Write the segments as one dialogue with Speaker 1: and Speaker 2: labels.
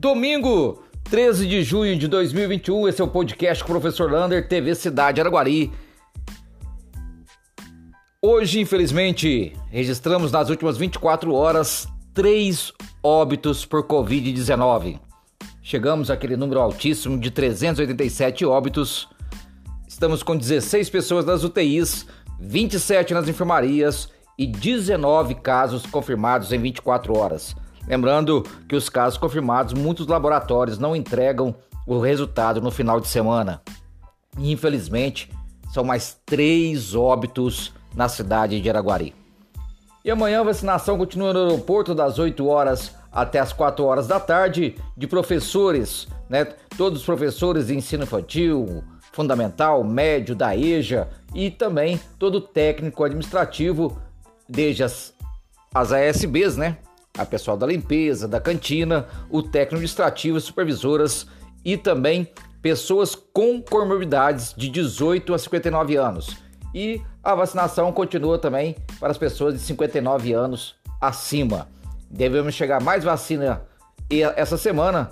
Speaker 1: Domingo, 13 de junho de 2021, esse é o podcast com o professor Lander, TV Cidade Araguari. Hoje, infelizmente, registramos nas últimas 24 horas três óbitos por Covid-19. Chegamos àquele número altíssimo de 387 óbitos. Estamos com 16 pessoas nas UTIs, 27 nas enfermarias e 19 casos confirmados em 24 horas. Lembrando que os casos confirmados, muitos laboratórios não entregam o resultado no final de semana. infelizmente, são mais três óbitos na cidade de Araguari. E amanhã a vacinação continua no aeroporto das 8 horas até as 4 horas da tarde de professores, né? Todos os professores de ensino infantil, fundamental, médio, da EJA e também todo técnico administrativo, desde as, as ASBs, né? A pessoal da limpeza, da cantina, o técnico administrativo, supervisoras e também pessoas com comorbidades de 18 a 59 anos e a vacinação continua também para as pessoas de 59 anos acima. Devemos chegar mais vacina essa semana,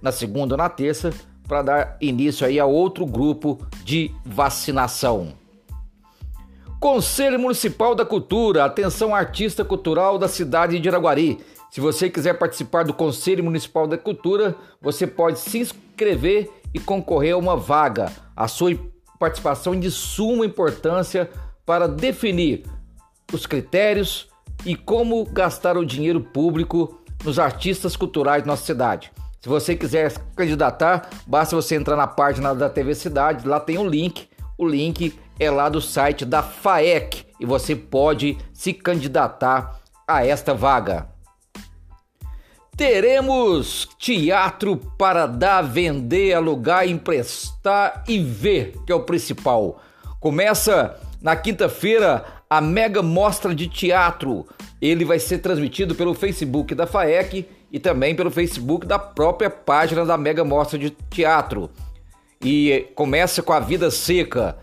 Speaker 1: na segunda ou na terça, para dar início aí a outro grupo de vacinação. Conselho Municipal da Cultura, atenção artista cultural da cidade de Iraguari. Se você quiser participar do Conselho Municipal da Cultura, você pode se inscrever e concorrer a uma vaga. A sua participação de suma importância para definir os critérios e como gastar o dinheiro público nos artistas culturais da nossa cidade. Se você quiser se candidatar, basta você entrar na página da TV Cidade, lá tem um link. O link é lá do site da FAEC e você pode se candidatar a esta vaga. Teremos teatro para dar, vender, alugar, emprestar e ver, que é o principal. Começa na quinta-feira a mega mostra de teatro. Ele vai ser transmitido pelo Facebook da FAEC e também pelo Facebook da própria página da mega mostra de teatro. E começa com a Vida Seca,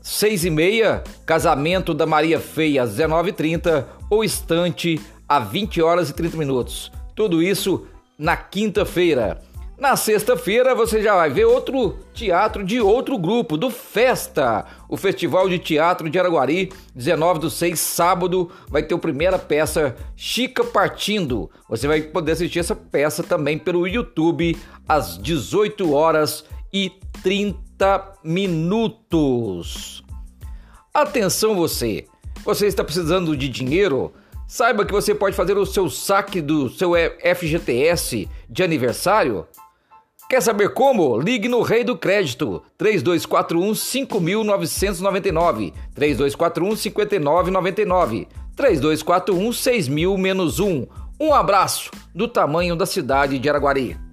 Speaker 1: seis e meia, casamento da Maria Feia às 19h30 ou estante a 20 horas e 30 minutos. Tudo isso na quinta-feira. Na sexta-feira você já vai ver outro teatro de outro grupo, do Festa, o Festival de Teatro de Araguari, 19 do 6, sábado, vai ter a primeira peça Chica Partindo. Você vai poder assistir essa peça também pelo YouTube às 18 horas e 30 minutos. Atenção você, você está precisando de dinheiro? Saiba que você pode fazer o seu saque do seu FGTS de aniversário. Quer saber como? Ligue no Rei do Crédito 3241 5999 3241 5999 3241 6000 menos 1. Um abraço do tamanho da cidade de Araguari.